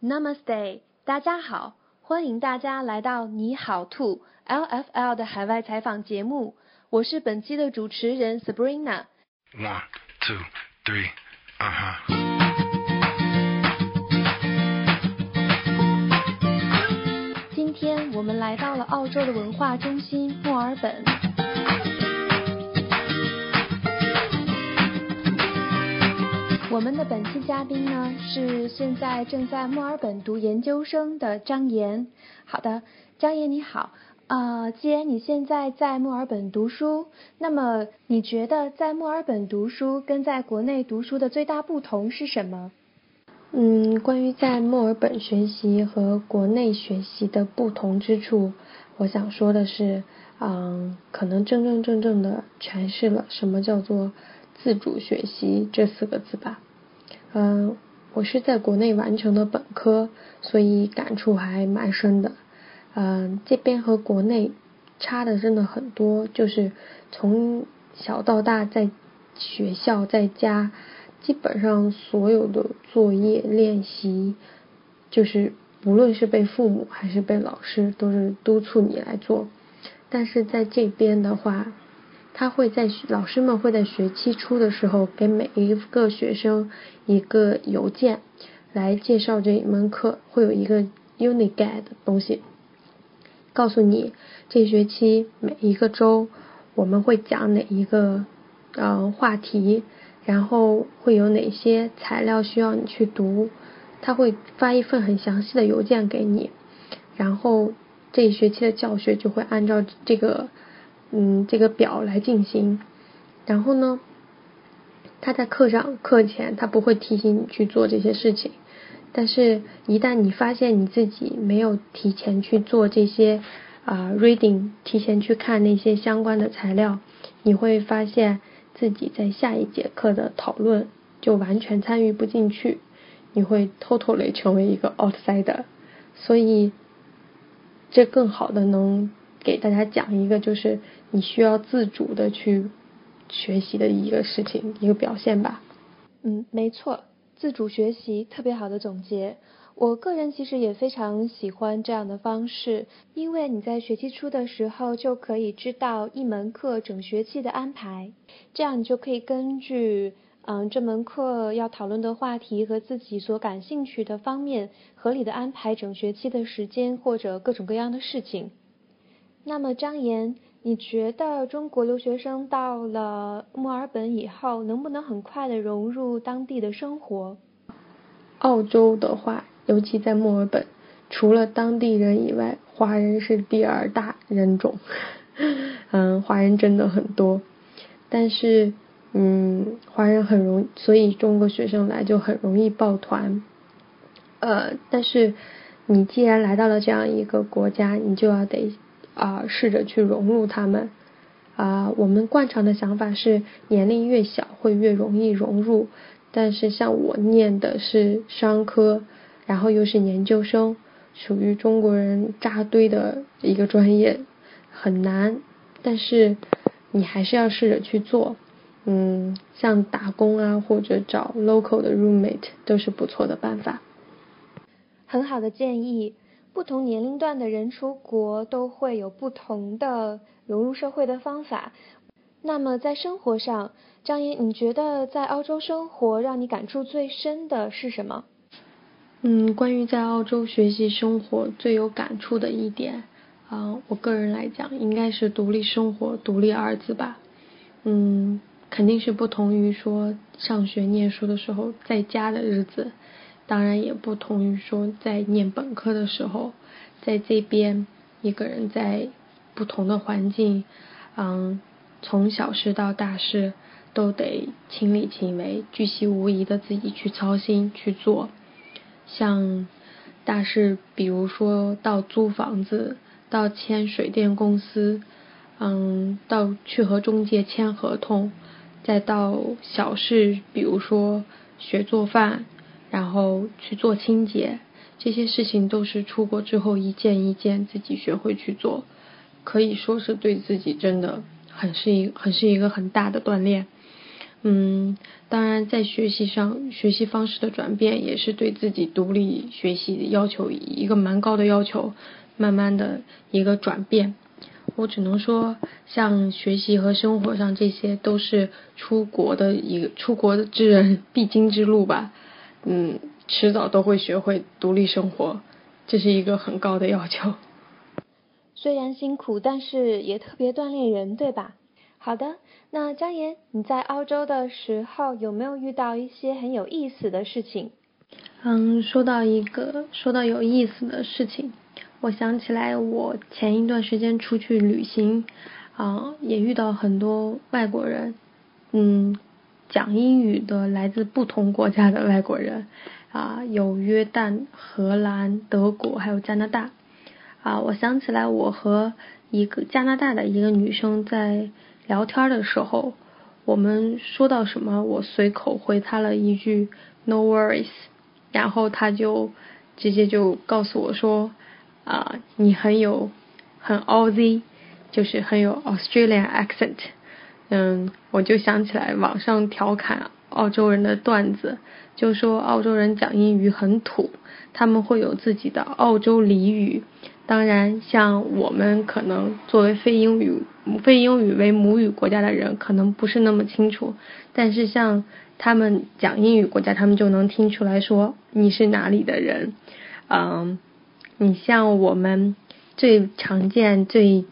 Namaste，大家好，欢迎大家来到你好兔 LFL 的海外采访节目，我是本期的主持人 Sabrina。One, two, three, uh huh. 今天我们来到了澳洲的文化中心墨尔本。我们的本期嘉宾呢是现在正在墨尔本读研究生的张岩。好的，张岩你好。啊，既然你现在在墨尔本读书，那么你觉得在墨尔本读书跟在国内读书的最大不同是什么？嗯，关于在墨尔本学习和国内学习的不同之处，我想说的是，嗯，可能真真正正的诠释了什么叫做自主学习这四个字吧。嗯，我是在国内完成的本科，所以感触还蛮深的。嗯，这边和国内差的真的很多，就是从小到大在学校在家，基本上所有的作业练习，就是不论是被父母还是被老师，都是督促你来做。但是在这边的话，他会在老师们会在学期初的时候给每一个学生一个邮件来介绍这一门课，会有一个 unit guide 的东西。告诉你这学期每一个周我们会讲哪一个呃话题，然后会有哪些材料需要你去读，他会发一份很详细的邮件给你，然后这一学期的教学就会按照这个嗯这个表来进行，然后呢，他在课上课前他不会提醒你去做这些事情。但是，一旦你发现你自己没有提前去做这些啊 reading，提前去看那些相关的材料，你会发现自己在下一节课的讨论就完全参与不进去，你会 totally 成为一个 outsider。所以，这更好的能给大家讲一个，就是你需要自主的去学习的一个事情，一个表现吧。嗯，没错。自主学习特别好的总结，我个人其实也非常喜欢这样的方式，因为你在学期初的时候就可以知道一门课整学期的安排，这样你就可以根据嗯这门课要讨论的话题和自己所感兴趣的方面，合理的安排整学期的时间或者各种各样的事情。那么张岩。你觉得中国留学生到了墨尔本以后，能不能很快的融入当地的生活？澳洲的话，尤其在墨尔本，除了当地人以外，华人是第二大人种。嗯，华人真的很多，但是嗯，华人很容，所以中国学生来就很容易抱团。呃，但是你既然来到了这样一个国家，你就要得。啊，试着去融入他们啊。我们惯常的想法是，年龄越小会越容易融入。但是像我念的是商科，然后又是研究生，属于中国人扎堆的一个专业，很难。但是你还是要试着去做。嗯，像打工啊，或者找 local 的 roommate 都是不错的办法。很好的建议。不同年龄段的人出国都会有不同的融入社会的方法。那么在生活上，张岩，你觉得在澳洲生活让你感触最深的是什么？嗯，关于在澳洲学习生活最有感触的一点，啊，我个人来讲应该是独立生活、独立二字吧。嗯，肯定是不同于说上学念书的时候在家的日子。当然也不同于说在念本科的时候，在这边一个人在不同的环境，嗯，从小事到大事都得亲力亲为、巨细无遗的自己去操心去做。像大事，比如说到租房子，到签水电公司，嗯，到去和中介签合同，再到小事，比如说学做饭。然后去做清洁，这些事情都是出国之后一件一件自己学会去做，可以说是对自己真的很是一很是一个很大的锻炼。嗯，当然在学习上，学习方式的转变也是对自己独立学习要求一个蛮高的要求，慢慢的一个转变。我只能说，像学习和生活上这些，都是出国的一个出国之人必经之路吧。嗯，迟早都会学会独立生活，这是一个很高的要求。虽然辛苦，但是也特别锻炼人，对吧？好的，那张岩，你在澳洲的时候有没有遇到一些很有意思的事情？嗯，说到一个说到有意思的事情。我想起来，我前一段时间出去旅行，啊，也遇到很多外国人，嗯，讲英语的来自不同国家的外国人，啊，有约旦、荷兰、德国，还有加拿大，啊，我想起来，我和一个加拿大的一个女生在聊天的时候，我们说到什么，我随口回她了一句 “No worries”，然后她就直接就告诉我说。啊，你很有很 Aussie，就是很有 Australian accent。嗯，我就想起来网上调侃澳洲人的段子，就说澳洲人讲英语很土，他们会有自己的澳洲俚语。当然，像我们可能作为非英语非英语为母语国家的人，可能不是那么清楚。但是像他们讲英语国家，他们就能听出来说你是哪里的人。嗯。你像我们最常见、最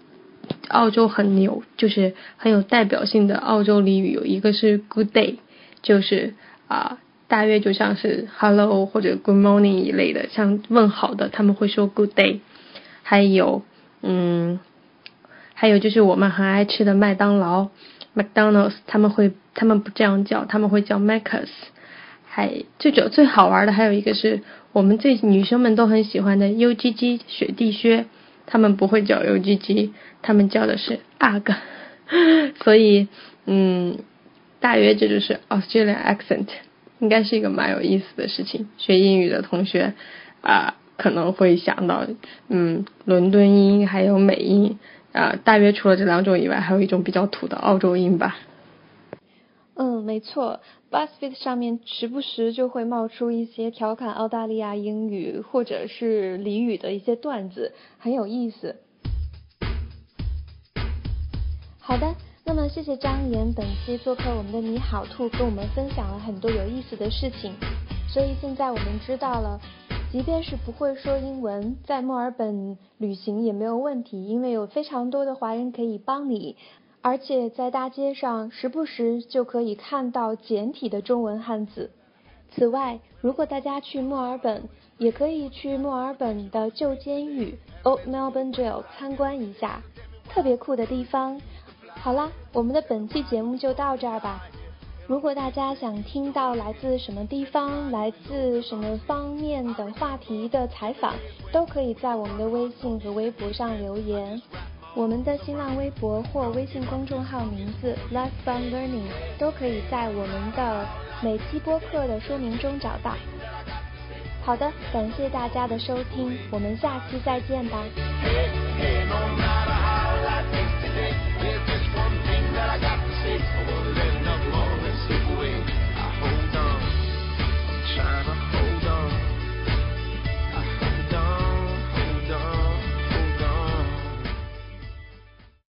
澳洲很牛，就是很有代表性的澳洲俚语，有一个是 Good day，就是啊，大约就像是 Hello 或者 Good morning 一类的，像问好的他们会说 Good day。还有，嗯，还有就是我们很爱吃的麦当劳 McDonald's，他们会他们不这样叫，他们会叫 Macus。还最主要最好玩的还有一个是我们最女生们都很喜欢的 U G G 雪地靴，他们不会叫 U G G，他们叫的是 UGG，所以嗯，大约这就是 Australian accent，应该是一个蛮有意思的事情。学英语的同学啊可能会想到嗯伦敦音还有美音啊，大约除了这两种以外，还有一种比较土的澳洲音吧。嗯，没错，Buzzfeed 上面时不时就会冒出一些调侃澳大利亚英语或者是俚语的一些段子，很有意思。好的，那么谢谢张岩本期做客我们的你好兔，跟我们分享了很多有意思的事情。所以现在我们知道了，即便是不会说英文，在墨尔本旅行也没有问题，因为有非常多的华人可以帮你。而且在大街上时不时就可以看到简体的中文汉字。此外，如果大家去墨尔本，也可以去墨尔本的旧监狱 Old Melbourne Jail 参观一下，特别酷的地方。好啦，我们的本期节目就到这儿吧。如果大家想听到来自什么地方、来自什么方面的话题的采访，都可以在我们的微信和微博上留言。我们的新浪微博或微信公众号名字 Life Fun Learning 都可以在我们的每期播客的说明中找到。好的，感谢大家的收听，我们下期再见吧。